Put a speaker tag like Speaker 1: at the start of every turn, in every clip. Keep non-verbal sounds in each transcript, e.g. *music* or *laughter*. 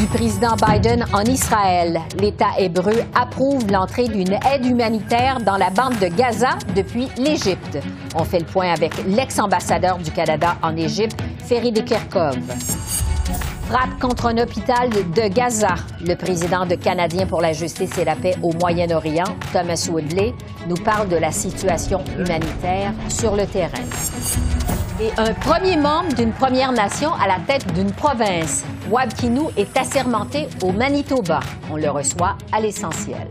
Speaker 1: Du président Biden en Israël. L'État hébreu approuve l'entrée d'une aide humanitaire dans la bande de Gaza depuis l'Égypte. On fait le point avec l'ex-ambassadeur du Canada en Égypte, Ferry de Kerkov. Frappe contre un hôpital de Gaza. Le président de Canadiens pour la justice et la paix au Moyen-Orient, Thomas Woodley, nous parle de la situation humanitaire sur le terrain. Et un premier membre d'une Première Nation à la tête d'une province. Wab Kinou est assermenté au Manitoba. On le reçoit à l'essentiel.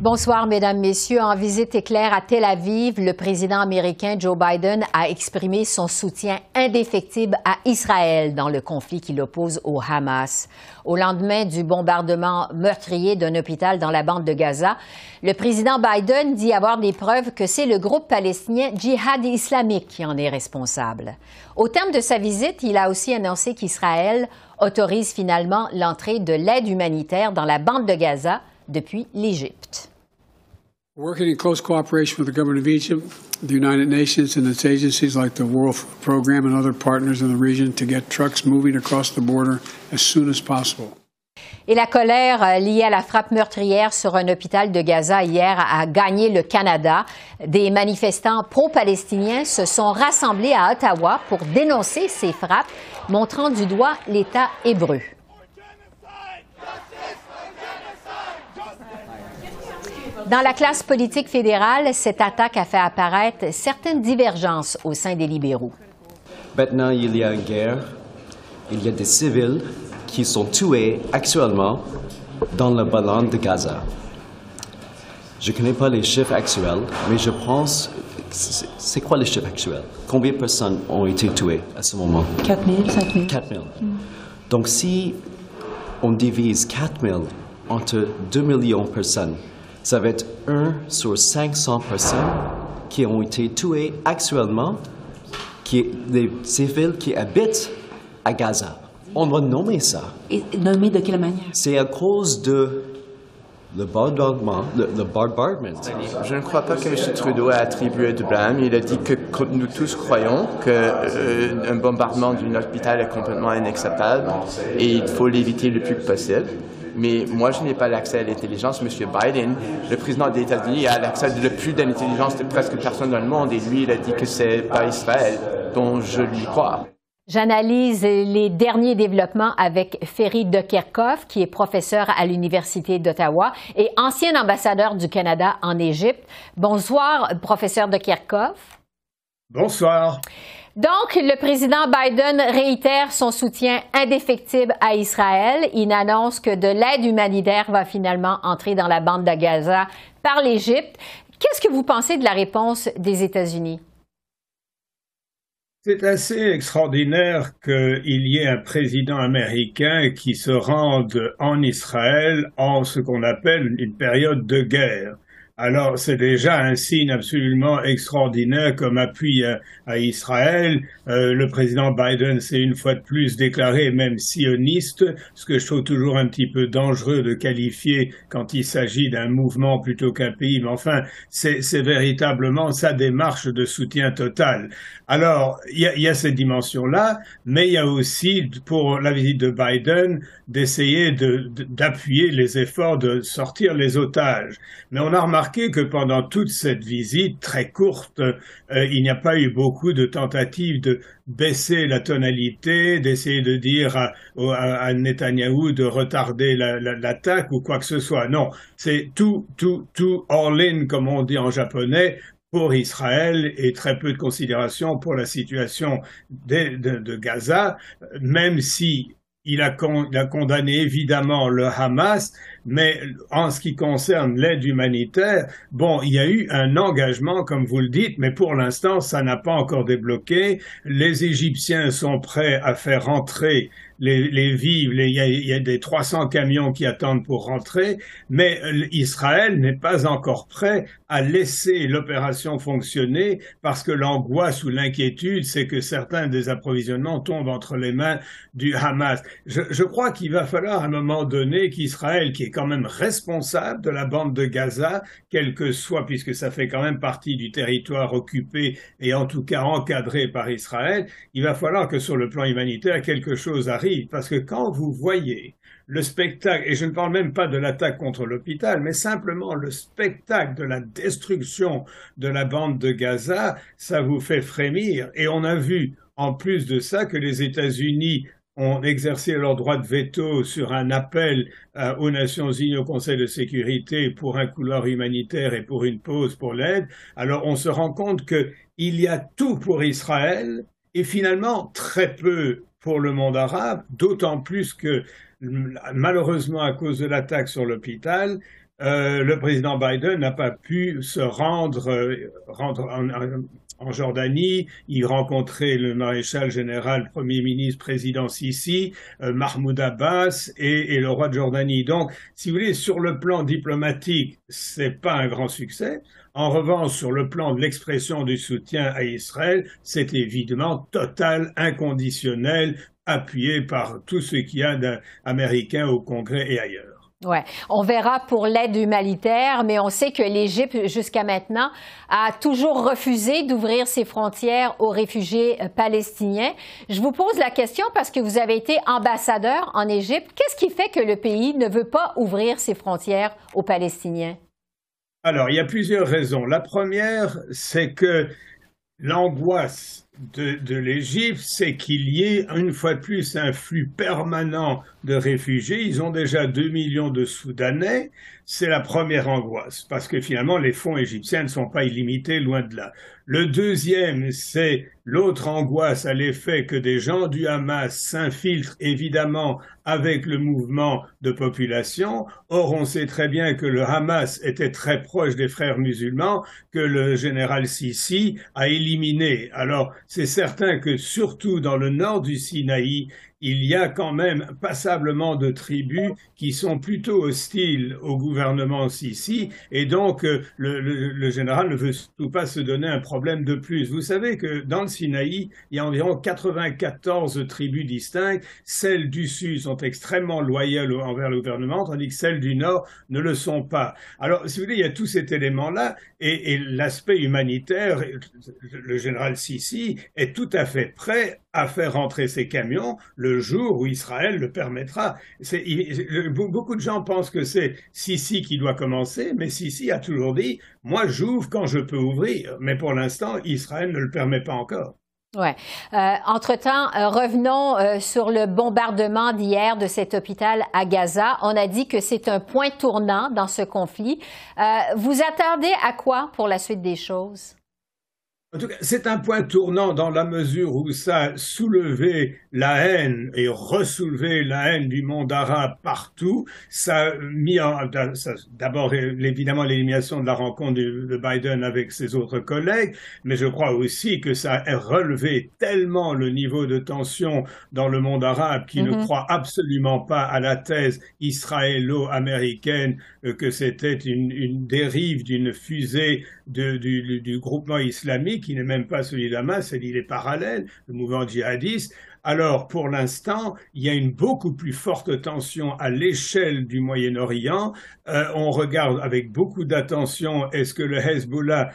Speaker 1: Bonsoir, Mesdames, Messieurs. En visite éclair à Tel Aviv, le président américain Joe Biden a exprimé son soutien indéfectible à Israël dans le conflit qui l'oppose au Hamas. Au lendemain du bombardement meurtrier d'un hôpital dans la bande de Gaza, le président Biden dit avoir des preuves que c'est le groupe palestinien Djihad islamique qui en est responsable. Au terme de sa visite, il a aussi annoncé qu'Israël autorise finalement l'entrée de l'aide humanitaire dans la bande de Gaza depuis l'Égypte.
Speaker 2: Working in close cooperation with the government of Egypt, the United Nations and its agencies like the World Food Program and other partners in the region to get trucks moving across the border as soon as possible.
Speaker 1: Et la colère euh, liée à la frappe meurtrière sur un hôpital de Gaza hier a gagné le Canada. Des manifestants pro-palestiniens se sont rassemblés à Ottawa pour dénoncer ces frappes, montrant du doigt l'État hébreu. Dans la classe politique fédérale, cette attaque a fait apparaître certaines divergences au sein des libéraux.
Speaker 3: Maintenant, il y a une guerre. Il y a des civils qui sont tués actuellement dans le ballon de Gaza. Je ne connais pas les chiffres actuels, mais je pense. C'est quoi les chiffres actuels? Combien de personnes ont été tuées à ce moment?
Speaker 4: 4 000, 5 000.
Speaker 3: 4 000. Donc, si on divise 4 000 entre 2 millions de personnes, ça va être 1 sur 500 personnes qui ont été tuées actuellement, qui, les civils qui habitent à Gaza. On va nommer ça.
Speaker 4: Et nommé de quelle manière?
Speaker 3: C'est à cause de le bombardement, le, le bombardement.
Speaker 5: Je ne crois pas que M. Trudeau a attribué de blâme. Il a dit que que nous tous croyons qu'un bombardement d'un hôpital est complètement inacceptable et il faut l'éviter le plus possible. Mais moi, je n'ai pas l'accès à l'intelligence. M. Biden, le président des États-Unis, a l'accès le plus d'intelligence de presque personne dans le monde. Et lui, il a dit que c'est pas Israël dont je lui crois.
Speaker 1: J'analyse les derniers développements avec Ferry de Kerkhoff, qui est professeur à l'Université d'Ottawa et ancien ambassadeur du Canada en Égypte. Bonsoir, professeur de Kerkhoff.
Speaker 6: Bonsoir.
Speaker 1: Donc, le président Biden réitère son soutien indéfectible à Israël. Il annonce que de l'aide humanitaire va finalement entrer dans la bande de Gaza par l'Égypte. Qu'est-ce que vous pensez de la réponse des États-Unis?
Speaker 6: C'est assez extraordinaire qu'il y ait un président américain qui se rende en Israël en ce qu'on appelle une période de guerre. Alors c'est déjà un signe absolument extraordinaire comme appui à, à Israël. Euh, le président Biden s'est une fois de plus déclaré même sioniste, ce que je trouve toujours un petit peu dangereux de qualifier quand il s'agit d'un mouvement plutôt qu'un pays. Mais enfin, c'est véritablement sa démarche de soutien total. Alors, il y a, cette dimension-là, mais il y a aussi, pour la visite de Biden, d'essayer d'appuyer les efforts de sortir les otages. Mais on a remarqué que pendant toute cette visite très courte, euh, il n'y a pas eu beaucoup de tentatives de baisser la tonalité, d'essayer de dire à, à, Netanyahou de retarder l'attaque la, ou quoi que ce soit. Non, c'est tout, tout, tout all-in, comme on dit en japonais, pour Israël et très peu de considération pour la situation de, Gaza, même si il a, condamné évidemment le Hamas, Mais en ce qui concerne l'aide humanitaire, bon, il y a eu un engagement, comme vous le dites, mais pour l'instant, ça n'a pas encore débloqué. Les Égyptiens sont prêts à faire rentrer les, les vivres, il y, a des 300 camions qui attendent pour rentrer, mais Israël n'est pas encore prêt à laisser l'opération fonctionner parce que l'angoisse ou l'inquiétude, c'est que certains des approvisionnements tombent entre les mains du Hamas. Je, je crois qu'il va falloir à un moment donné qu'Israël, qui est quand même responsable de la bande de Gaza, quel que soit, puisque ça fait quand même partie du territoire occupé et en tout cas encadré par Israël, il va falloir que sur le plan humanitaire, quelque chose arrive parce que quand vous voyez le spectacle, et je ne parle même pas de l'attaque contre l'hôpital, mais simplement le spectacle de la destruction de la bande de Gaza, ça vous fait frémir. Et on a vu, en plus de ça, que les États-Unis ont exercé leur droit de veto sur un appel euh, aux Nations Unies au Conseil de sécurité pour un couloir humanitaire et pour une pause pour l'aide. Alors on se rend compte qu'il y a tout pour Israël et finalement très peu pour le monde arabe, d'autant plus que malheureusement à cause de l'attaque sur l'hôpital, euh, le président Biden n'a pas pu se rendre, euh, rendre en, Jordanie, y rencontrer le maréchal général, premier ministre, président Sisi, euh, Mahmoud Abbas et, et, le roi de Jordanie. Donc, si vous voulez, sur le plan diplomatique, c'est pas un grand succès. En revanche, sur le plan de l'expression du soutien à Israël, c'est évidemment total, inconditionnel, appuyé par tout ce qu'il y a d'Américains au Congrès et ailleurs.
Speaker 1: Ouais, on verra pour l'aide humanitaire, mais on sait que l'Égypte, jusqu'à maintenant, a toujours refusé d'ouvrir ses frontières aux réfugiés euh, palestiniens. Je vous pose la question parce que vous avez été ambassadeur en Égypte. Qu'est-ce qui fait que le pays ne veut pas ouvrir ses frontières aux Palestiniens?
Speaker 6: Alors, il y a plusieurs raisons. La première, c'est que l'angoisse de, de l'Égypte, c'est qu'il y ait une fois de plus un flux permanent de réfugiés. Ils ont déjà 2 millions de Soudanais. C'est la première angoisse, parce que finalement, les fonds égyptiens ne sont pas illimités, loin de là. Le deuxième, c'est l'autre angoisse à l'effet que des gens du Hamas s'infiltrent évidemment avec le mouvement de population. Or, on sait très bien que le Hamas était très proche des frères musulmans, que le général Sisi a éliminé. Alors, c'est certain que surtout dans le nord du Sinaï, il y a quand même passablement de tribus qui sont plutôt hostiles au gouvernement Sisi, et donc euh, le, général ne veut surtout pas se donner un problème de plus. Vous savez que dans le Sinaï, il y a environ 94 tribus distinctes. Celles du sud sont extrêmement loyales envers le gouvernement, tandis que celles du nord ne le sont pas. Alors, si vous voulez, il y a tout cet élément-là, et, et l'aspect humanitaire, le général Sisi est tout à fait prêt à faire rentrer ces camions le jour où Israël le permettra. beaucoup de gens pensent que c'est Sisi qui doit commencer, mais Sisi a toujours dit moi j'ouvre quand je peux ouvrir, mais pour l'instant Israël ne le permet pas encore.
Speaker 1: Ouais. Euh, entre-temps, euh, revenons euh, sur le bombardement d'hier de cet hôpital à Gaza. On a dit que c'est un point tournant dans ce conflit. vous attendez à quoi pour la suite des choses?
Speaker 6: En tout cas, c'est un point tournant dans la mesure où ça a soulevé la haine et ressoulevé la haine du monde arabe partout. Ça a mis en, d'abord évidemment l'élimination de la rencontre de, Biden avec ses autres collègues, mais je crois aussi que ça a relevé tellement le niveau de tension dans le monde arabe qui ne mm-hmm. croit absolument pas à la thèse israélo-américaine euh, que c'était une, une dérive d'une fusée de, du, du groupement islamique qui n'est même pas celui d'Hamas, c'est l'île parallèle, le mouvement djihadiste. Alors, pour l'instant, il y a une beaucoup plus forte tension à l'échelle du Moyen-Orient. Euh, on regarde avec beaucoup d'attention est-ce que le Hezbollah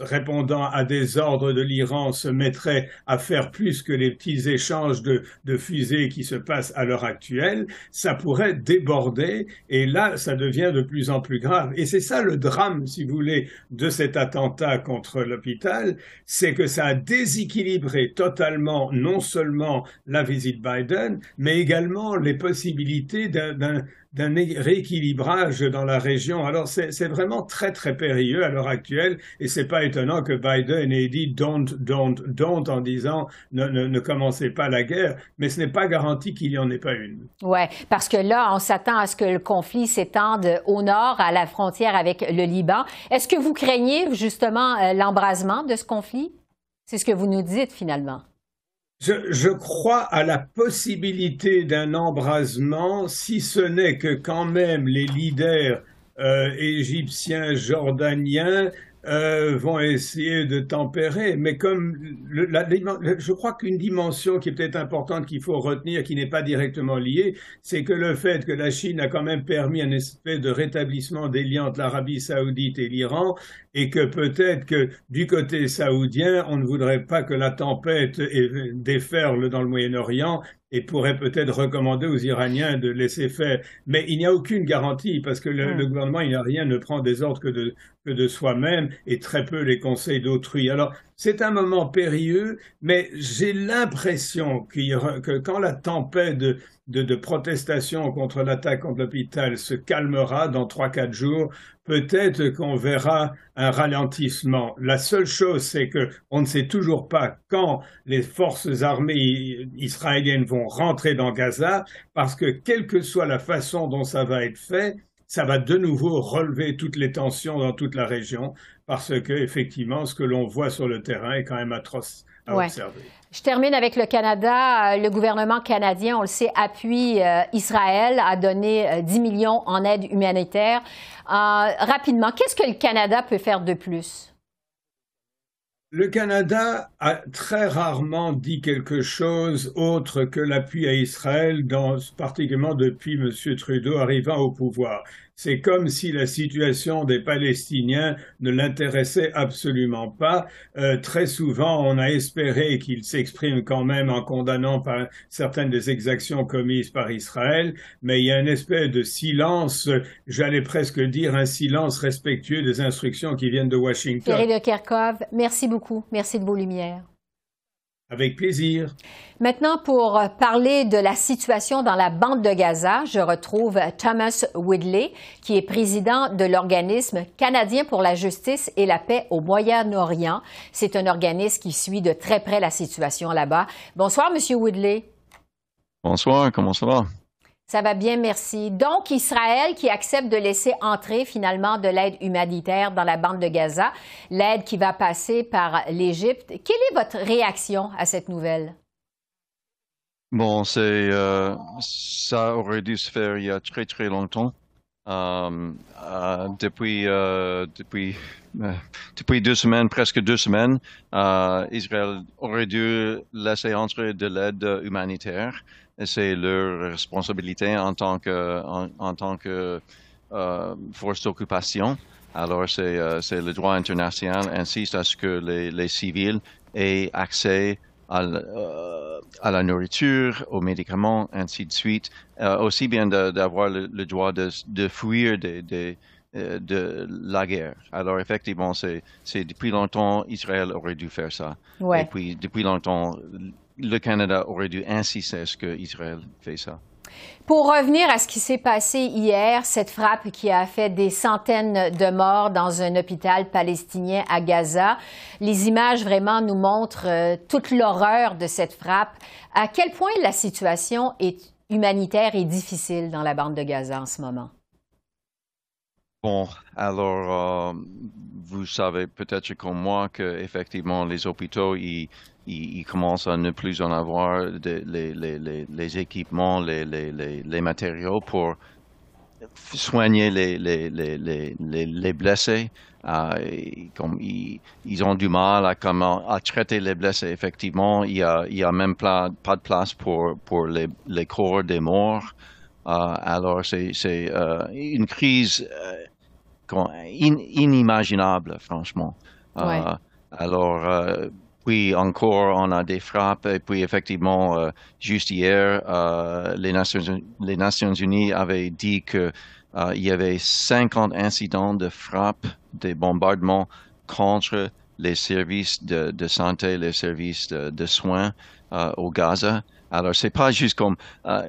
Speaker 6: répondant à des ordres de l'Iran, se mettrait à faire plus que les petits échanges de, fusées qui se passent à l'heure actuelle, ça pourrait déborder et là, ça devient de plus en plus grave. Et c'est ça le drame, si vous voulez, de cet attentat contre l'hôpital, c'est que ça a déséquilibré totalement non seulement la visite Biden, mais également les possibilités d'un d'un rééquilibrage dans la région. Alors c'est vraiment très très périlleux à l'heure actuelle et c'est pas étonnant que Biden ait dit don't, don't, don't en disant ne, ne, commencez pas la guerre, mais ce n'est pas garanti qu'il n'y en ait pas une.
Speaker 1: Ouais, parce que là on s'attend à ce que le conflit s'étende au nord, à la frontière avec le Liban. Est-ce que vous craignez justement euh, l'embrasement de ce conflit? C'est ce que vous nous dites finalement.
Speaker 6: Je, crois à la possibilité d'un embrasement, si ce n'est que quand même les leaders euh, égyptiens, jordaniens euh, vont essayer de tempérer. Mais comme je crois qu'une dimension qui est peut-être importante qu'il faut retenir, qui n'est pas directement liée, c'est que le fait que la Chine a quand même permis un espèce de rétablissement des liens entre l'Arabie saoudite et l'Iran, et que peut-être que du côté saoudien, on ne voudrait pas que la tempête déferle dans le Moyen-Orient et pourrait peut-être recommander aux Iraniens de laisser faire. Mais il n'y a aucune garantie parce que le, hmm. gouvernement iranien ne prend des ordres que de, que de soi-même et très peu les conseils d'autrui. Alors, c'est un moment périlleux, mais j'ai l'impression que quand la tempête de, de, protestation contre l'attaque contre l'hôpital se calmera dans trois, quatre jours, peut-être qu'on verra un ralentissement. La seule chose, c'est que on ne sait toujours pas quand les forces armées israéliennes vont rentrer dans Gaza, parce que quelle que soit la façon dont ça va être fait, ça va de nouveau relever toutes les tensions dans toute la région, parce que effectivement, ce que l'on voit sur le terrain est quand même atroce à observer.
Speaker 1: Je termine avec le Canada. Euh, le gouvernement canadien, on le sait, appuie euh, Israël, a donné 10 euh, millions en aide humanitaire. rapidement, qu'est-ce que le Canada peut faire de plus?
Speaker 6: Le Canada a très rarement dit quelque chose autre que l'appui à Israël, particulièrement depuis M. Trudeau arrivant au pouvoir. C'est comme si la situation des Palestiniens ne l'intéressait absolument pas. Euh, très souvent, on a espéré qu'il s'exprime quand même en condamnant par certaines des exactions commises par Israël, mais il y a une espèce de silence, j'allais presque dire un silence respectueux des instructions qui viennent de Washington.
Speaker 1: Thierry de Kerkhoff, merci beaucoup. Merci de vos lumières.
Speaker 6: Avec plaisir.
Speaker 1: Maintenant, pour parler de la situation dans la bande de Gaza, je retrouve Thomas Woodley, qui est président de l'organisme canadien pour la justice et la paix au Moyen-Orient. C'est un organisme qui suit de très près la situation là-bas. Bonsoir, Monsieur Woodley.
Speaker 7: Bonsoir, comment ça va?
Speaker 1: Ça va bien, merci. Donc, Israël qui accepte de laisser entrer finalement de l'aide humanitaire dans la bande de Gaza, l'aide qui va passer par l'Égypte. Quelle est votre réaction à cette nouvelle?
Speaker 7: Bon, c'est euh, ça aurait dû se faire il y a très très longtemps. Euh, euh, depuis depuis depuis deux semaines, presque deux semaines, Israël aurait dû laisser entrer de l'aide humanitaire c'est leur responsabilité en tant que, en, tant que euh, force d'occupation. Alors, c'est euh, le droit international insiste à ce que les, les civils aient accès à, euh, à, la nourriture, aux médicaments, ainsi de suite. Euh, aussi bien d'avoir le, le, droit de, de fuir des, des euh, de la guerre. Alors effectivement, c'est depuis longtemps Israël aurait dû faire ça.
Speaker 1: Ouais.
Speaker 7: Et puis depuis longtemps, le Canada aurait dû insister à ce qu'Israël fait ça.
Speaker 1: Pour revenir à ce qui s'est passé hier, cette frappe qui a fait des centaines de morts dans un hôpital palestinien à Gaza, les images vraiment nous montrent euh, toute l'horreur de cette frappe. À quel point la situation est humanitaire et difficile dans la bande de Gaza en ce moment?
Speaker 7: Bon, alors, euh, vous savez peut-être comme moi que effectivement les hôpitaux, ils, ils, commencent à ne plus en avoir les, les, les, les, équipements, les, matériaux pour soigner les, les, les, les, blessés. Euh, comme ils, ils, ont du mal à, comment, à traiter les blessés. Effectivement, il n'y a, il y a même pas, pas de place pour, pour les, les corps des morts. Euh, alors, c'est euh, une crise inimaginable, franchement.
Speaker 1: Euh,
Speaker 7: alors, euh, puis encore, on a des frappes. Et puis, effectivement, euh, juste hier, les, Nations, les Nations Unies avaient dit qu'il y avait 50 incidents de frappe, des bombardements contre les services de, santé, les services de, soins au Gaza. Alors, c'est pas juste comme euh,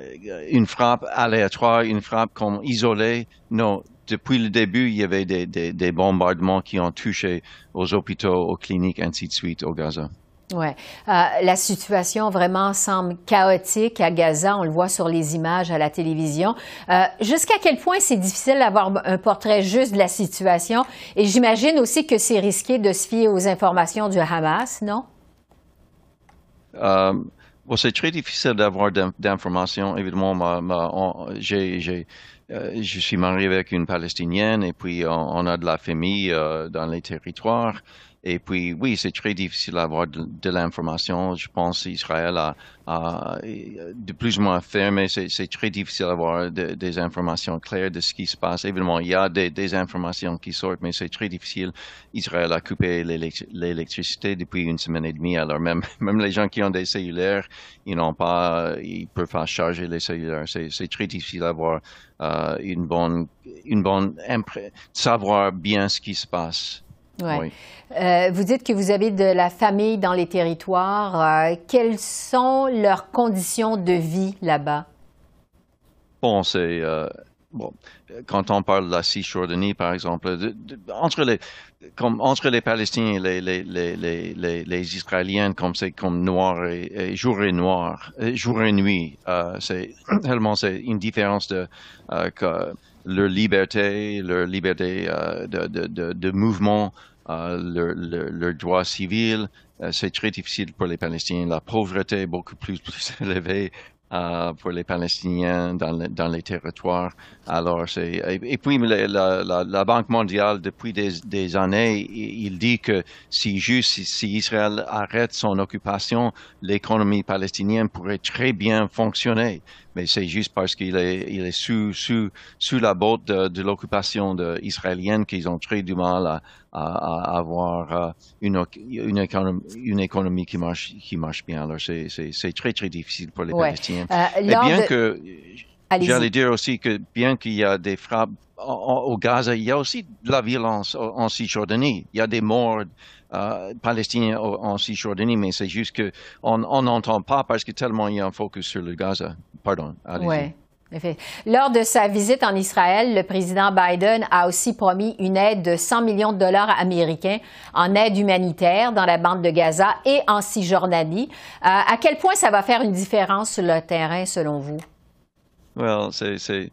Speaker 7: une frappe aléatoire, une frappe comme isolée. Non, depuis le début, il y avait des, des, des bombardements qui ont touché aux hôpitaux, aux cliniques, ainsi de suite au Gaza.
Speaker 1: Ouais. Euh, la situation vraiment semble chaotique à Gaza. On le voit sur les images à la télévision. Euh, Jusqu'à quel point c'est difficile d'avoir un portrait juste de la situation? Et j'imagine aussi que c'est risqué de se fier aux informations du Hamas, non?
Speaker 7: Euh, bon, c'est très difficile d'avoir d'informations. Évidemment, j'ai, je suis marié avec une Palestinienne et puis on, on a de la famille euh, dans les territoires. Et puis, oui, c'est très difficile d'avoir de, l'information. Je pense qu'Israël a, a, de plus ou moins fermé. C'est très difficile d'avoir de, des informations claires de ce qui se passe. Évidemment, il y a des, des informations qui sortent, mais c'est très difficile. Israël a coupé l'électricité depuis une semaine et demie. Alors, même, *laughs* même les gens qui ont des cellulaires, ils n'ont pas, ils peuvent pas charger les cellulaires. C'est très difficile d'avoir euh, une bonne, une bonne, savoir bien ce qui se passe.
Speaker 1: Ouais. Oui. Euh, vous dites que vous avez de la famille dans les territoires. Euh, quelles sont leurs conditions de vie là-bas?
Speaker 7: Bon, c'est euh, bon. Quand on parle de la Cisjordanie, par exemple, de, de, entre les comme entre les Palestiniens et les, les, les, les, les Israéliens, comme c'est comme noir et, et, jour et noir, jour et nuit, c'est *clears throat* tellement c'est une différence de que leur liberté, leur liberté euh, de, de, de, mouvement, euh, leur, leur, droit civil. Euh, c'est très difficile pour les Palestiniens. La pauvreté est beaucoup plus, *laughs* plus élevée euh, pour les Palestiniens dans, le, dans les territoires. Alors, c'est et, puis la, la, Banque mondiale depuis des, des, années, il dit que si juste si Israël arrête son occupation, l'économie palestinienne pourrait très bien fonctionner. Mais c'est juste parce qu'il est, il est sous, sous, sous la botte de, de l'occupation israélienne qu'ils ont très du mal à, à, à avoir euh, une, une, économie, une économie qui marche, qui marche bien. Alors, c'est très, très difficile pour les ouais. Palestiniens. Euh, Et bien de... que, j'allais dire aussi que bien qu'il y a des frappes au Gaza, il y a aussi de la violence en Cisjordanie. Il y a des morts euh, palestiniens en Cisjordanie, mais c'est juste qu'on n'entend pas parce que tellement il y a un focus sur le Gaza. Pardon.
Speaker 1: Ouais. Lors de sa visite en Israël, le président Biden a aussi promis une aide de 100 millions de dollars américains en aide humanitaire dans la bande de Gaza et en Cisjordanie. Euh, à quel point ça va faire une différence sur le terrain, selon vous?
Speaker 7: Well, c'est,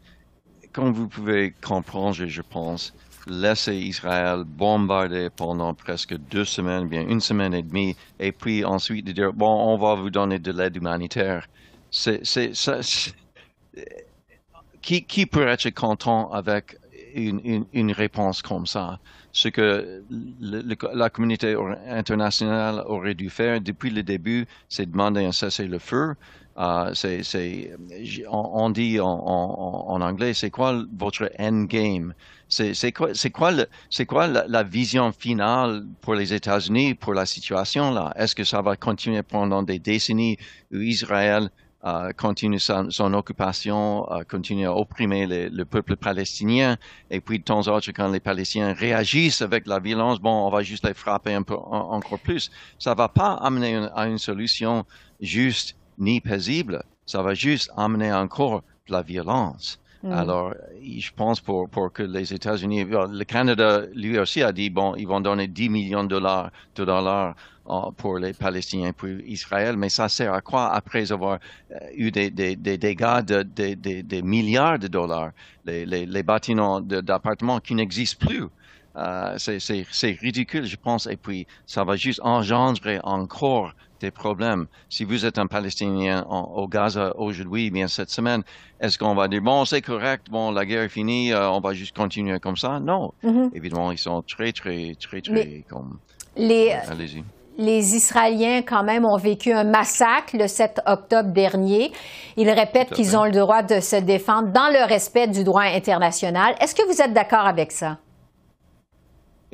Speaker 7: comme vous pouvez comprendre, je pense, laisser Israël bombarder pendant presque deux semaines, bien une semaine et demie, et puis ensuite dire, bon, on va vous donner de l'aide humanitaire. Qui, qui peut être content avec une, réponse comme ça? Ce que la communauté internationale aurait dû faire depuis le début, c'est demander un cessez-le-feu. C'est, on, dit en, anglais, c'est quoi votre end game? C'est, quoi, c'est quoi, c'est quoi la, vision finale pour les États-Unis pour la situation là? Est-ce que ça va continuer pendant des décennies où Israël euh, continue son, occupation, euh, continue à opprimer le peuple palestinien, et puis de temps en temps, quand les Palestiniens réagissent avec la violence, bon, on va juste les frapper encore plus. Ça va pas amener à une solution juste ni paisible, ça va juste amener encore de la violence. Mm. Alors, je pense pour, pour que les États-Unis, le Canada, lui aussi a dit, bon, ils vont donner 10 millions de dollars, de dollars uh, pour les Palestiniens, pour Israël, mais ça sert à quoi après avoir euh, eu des, des, des dégâts de, de, de, de, milliards de dollars, les, les, les bâtiments d'appartements qui n'existent plus. Euh, c'est ridicule, je pense, et puis ça va juste engendrer encore des problèmes. Si vous êtes un Palestinien en, au Gaza aujourd'hui, bien cette semaine, est-ce qu'on va dire bon c'est correct, bon la guerre est finie, euh, on va juste continuer comme ça? Non, mm -hmm. évidemment ils sont très très très très
Speaker 1: Mais
Speaker 7: comme.
Speaker 1: Les...
Speaker 7: Allez-y.
Speaker 1: Les Israéliens, quand même, ont vécu un massacre le 7 octobre dernier. Ils répètent qu'ils ont le droit de se défendre dans le respect du droit international. Est-ce que vous êtes d'accord avec ça?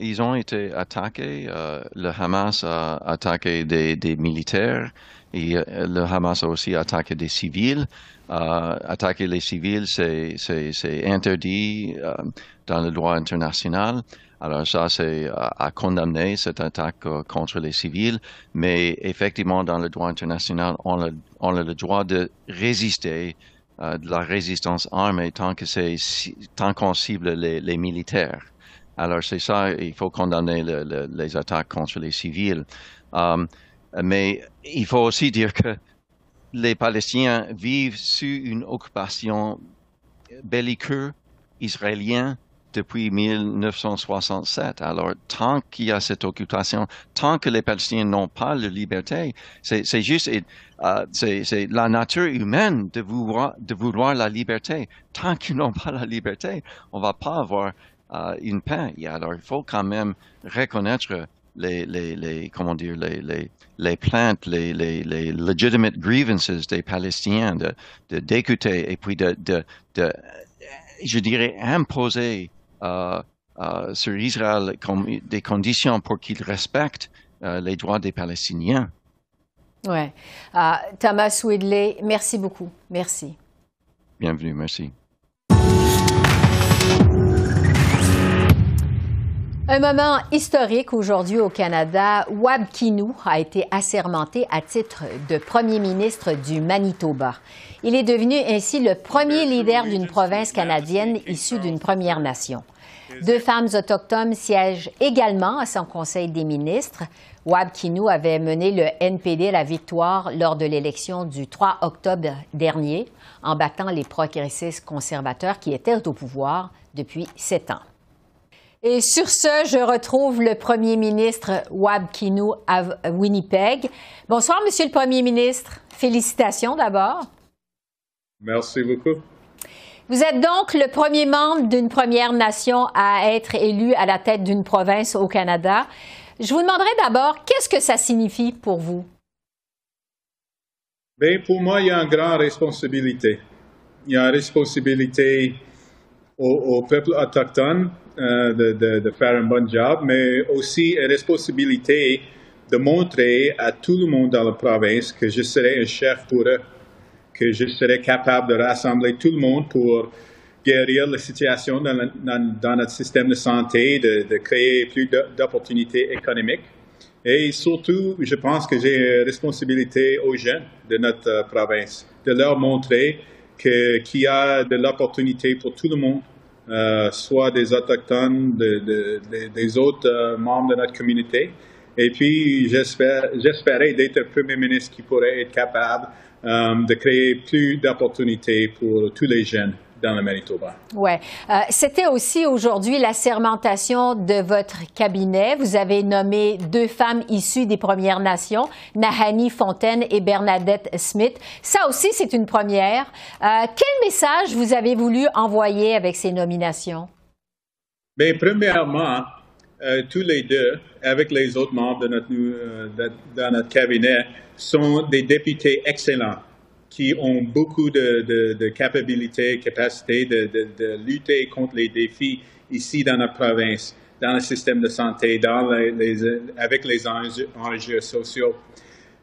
Speaker 7: Ils ont été attaqués. le Hamas a attaqué des, militaires et le Hamas a aussi attaqué des civils. attaquer les civils, c'est interdit dans le droit international. Alors ça, c'est à, condamner cette attaque contre les civils, mais effectivement, dans le droit international, on a, le droit de résister, euh, de la résistance armée tant que c'est tant qu'on cible les, militaires. Alors c'est ça, il faut condamner le, le, les attaques contre les civils. Um, mais il faut aussi dire que les Palestiniens vivent sous une occupation belliqueuse israélienne depuis 1967. Alors, tant qu'il y a cette occupation, tant que les Palestiniens n'ont pas la liberté, c'est juste euh, c'est la nature humaine de vouloir, de vouloir la liberté. Tant qu'ils n'ont pas la liberté, on va pas avoir euh, une alors, il faut quand même reconnaître les, les, les comment dire, les, les, les plaintes, les, les, les legitimate grievances des Palestiniens, de, de d'écouter et puis de, de, de, je dirais, imposer euh, euh, sur Israël comme des conditions pour qu'il respecte les droits des Palestiniens.
Speaker 1: Oui. Thomas Widley, merci beaucoup. Merci.
Speaker 7: Bienvenue, merci.
Speaker 1: Un moment historique aujourd'hui au Canada. Wab Kinou a été assermenté à titre de premier ministre du Manitoba. Il est devenu ainsi le premier leader d'une province canadienne issue d'une Première Nation. Deux femmes autochtones siègent également à son Conseil des ministres. Wab Kinou avait mené le NPD à la victoire lors de l'élection du 3 octobre dernier en battant les progressistes conservateurs qui étaient au pouvoir depuis sept ans. Et sur ce, je retrouve le premier ministre Wab Kinou à Winnipeg. Bonsoir, Monsieur le Premier ministre. Félicitations d'abord.
Speaker 8: Merci beaucoup.
Speaker 1: Vous êtes donc le premier membre d'une Première Nation à être élu à la tête d'une province au Canada. Je vous demanderai d'abord, qu'est-ce que ça signifie pour vous?
Speaker 8: Bien, pour moi, il y a une grande responsabilité. Il y a une responsabilité au, peuple autochtone euh, de, faire un bon job, mais aussi une responsabilité de montrer à tout le monde dans la province que je serai un chef pour eux, que je serai capable de rassembler tout le monde pour guérir la situation dans, notre système de santé, de, créer plus d'opportunités économiques. Et surtout, je pense que j'ai une responsabilité aux jeunes de notre province, de leur montrer qu'il y a de l'opportunité pour tout le monde euh, soit des autochtones, des autres euh, membres de notre communauté. Et puis, j'espérais d'être un premier ministre qui pourrait être capable euh, de créer plus d'opportunités pour tous les jeunes dans le Manitoba.
Speaker 1: Oui. C'était aussi aujourd'hui la sermentation de votre cabinet. Vous avez nommé deux femmes issues des Premières Nations, Nahani Fontaine et Bernadette Smith. Ça aussi, c'est une première. Euh, quel message vous avez voulu envoyer avec ces nominations?
Speaker 8: Bien, premièrement, euh, tous les deux, avec les autres membres de notre, euh, dans notre cabinet, sont des députés excellents qui ont beaucoup de, de, de capacités, capacité de, de, lutter contre les défis ici dans notre province, dans le système de santé, dans les, avec les enjeux, sociaux.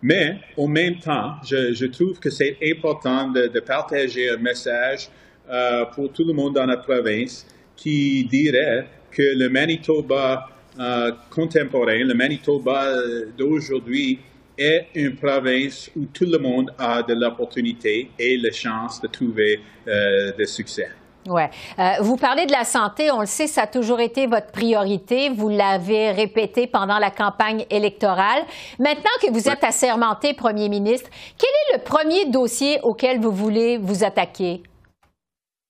Speaker 8: Mais en même temps, je, je trouve que c'est important de, partager un message euh, pour tout le monde dans notre province qui dirait que le Manitoba euh, contemporain, le Manitoba d'aujourd'hui, est une province où tout le monde a de l'opportunité et la chance de trouver euh, des succès.
Speaker 1: Oui. Euh, vous parlez de la santé, on le sait, ça a toujours été votre priorité. Vous l'avez répété pendant la campagne électorale. Maintenant que vous êtes assermenté premier ministre, quel est le premier dossier auquel vous voulez vous attaquer?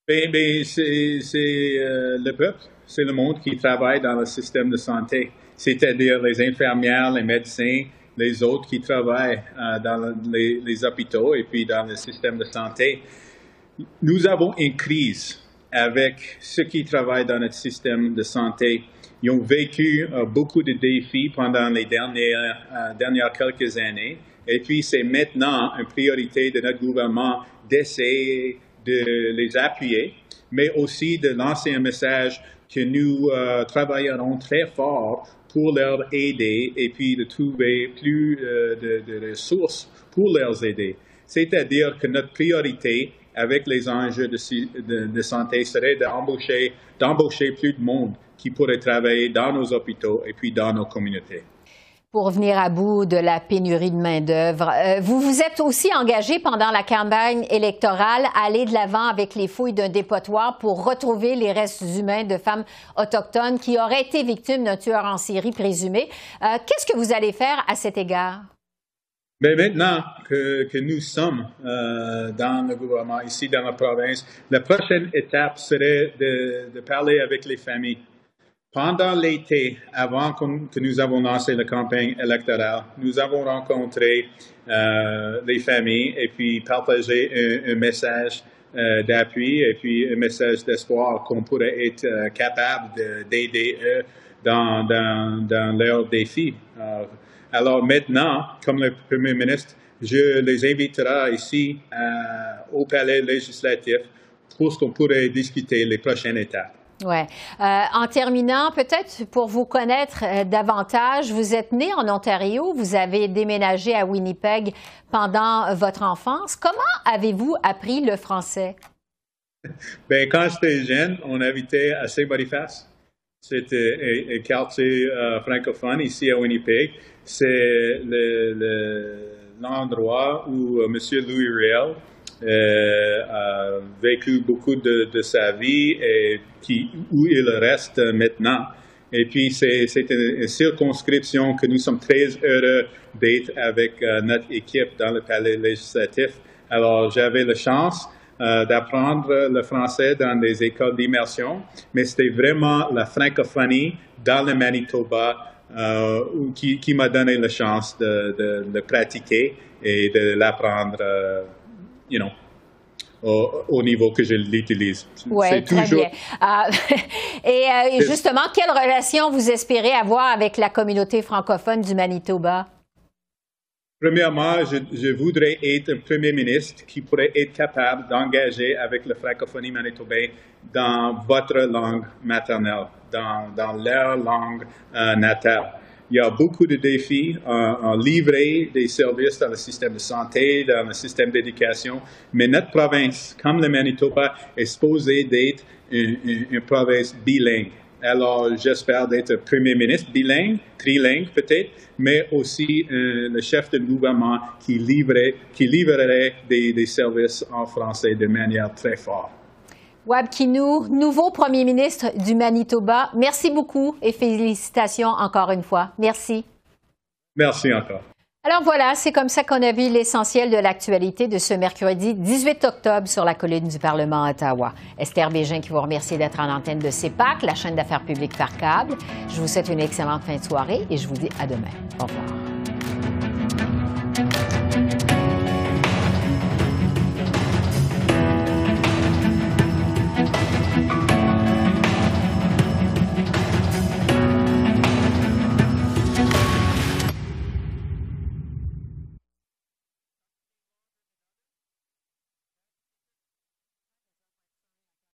Speaker 8: Bien, bien c'est euh, le peuple, c'est le monde qui travaille dans le système de santé, c'est-à-dire les infirmières, les médecins, les autres qui travaillent euh, dans les, hôpitaux et puis dans le système de santé. Nous avons une crise avec ceux qui travaillent dans notre système de santé. Ils ont vécu euh, beaucoup de défis pendant les dernières, euh, dernières quelques années. Et puis, c'est maintenant une priorité de notre gouvernement d'essayer de les appuyer, mais aussi de lancer un message que nous euh, travaillerons très fort pour leur aider et puis de trouver plus de, de, ressources pour leur aider. C'est-à-dire que notre priorité avec les enjeux de, de santé serait d'embaucher, d'embaucher plus de monde qui pourrait travailler dans nos hôpitaux et puis dans nos communautés
Speaker 1: pour venir à bout de la pénurie de main-d'œuvre. Euh, vous vous êtes aussi engagé pendant la campagne électorale à aller de l'avant avec les fouilles d'un dépotoir pour retrouver les restes humains de femmes autochtones qui auraient été victimes d'un tueur en série présumé. Euh, qu'est-ce que vous allez faire à cet égard?
Speaker 8: Mais maintenant que, nous sommes euh, dans le gouvernement, ici dans la province, la prochaine étape serait de parler avec les familles pendant l'été, avant que nous avons lancé la campagne électorale, nous avons rencontré euh, les familles et puis partagé un, message euh, d'appui et puis un message d'espoir qu'on pourrait être euh, capable d'aider eux dans, leurs défis. alors maintenant, comme le Premier ministre, je les inviterai ici au Palais législatif pour qu'on pourrait discuter les prochaines étapes.
Speaker 1: Ouais. Euh, en terminant, peut-être pour vous connaître euh, davantage, vous êtes né en Ontario, vous avez déménagé à Winnipeg pendant votre enfance. Comment avez-vous appris le français? *laughs*
Speaker 8: Ben, quand j'étais jeune, on habitait à Saint-Boniface. C'était un, quartier euh, francophone ici à Winnipeg. C'est l'endroit où M. Louis Riel euh, a vécu beaucoup de, sa vie et qui, où il reste maintenant. Et puis, c'est une, circonscription que nous sommes très heureux d'être avec euh, notre équipe dans le palais législatif. Alors, j'avais la chance euh, d'apprendre le français dans des écoles d'immersion, mais c'était vraiment la francophonie dans le Manitoba qui, qui m'a donné la chance de, de, le pratiquer et de l'apprendre you know, au, niveau que je l'utilise.
Speaker 1: Oui, très toujours... bien. Ah, *laughs* et euh, justement, quelle relation vous espérez avoir avec la communauté francophone du Manitoba?
Speaker 8: Premièrement, je, je, voudrais être un premier ministre qui pourrait être capable d'engager avec la francophonie manitobaine dans votre langue maternelle, dans, dans leur langue euh, natale. Il y a beaucoup de défis en, livrer des services dans le système de santé, dans le système d'éducation, mais notre province, comme le Manitoba, est supposée d'être une, province bilingue. Alors, j'espère d'être Premier ministre bilingue, trilingue peut-être, mais aussi euh, le chef de gouvernement qui livrerait, des services en français de manière très forte.
Speaker 1: Wab Kinou, nouveau premier ministre du Manitoba. Merci beaucoup et félicitations encore une fois. Merci.
Speaker 8: Merci encore.
Speaker 1: Alors voilà, c'est comme ça qu'on a vu l'essentiel de l'actualité de ce mercredi 18 octobre sur la colline du Parlement à Ottawa. Esther Bégin qui vous remercie d'être en antenne de CEPAC, la chaîne d'affaires publiques par câble. Je vous souhaite une excellente fin de soirée et je vous dis à demain. Au revoir.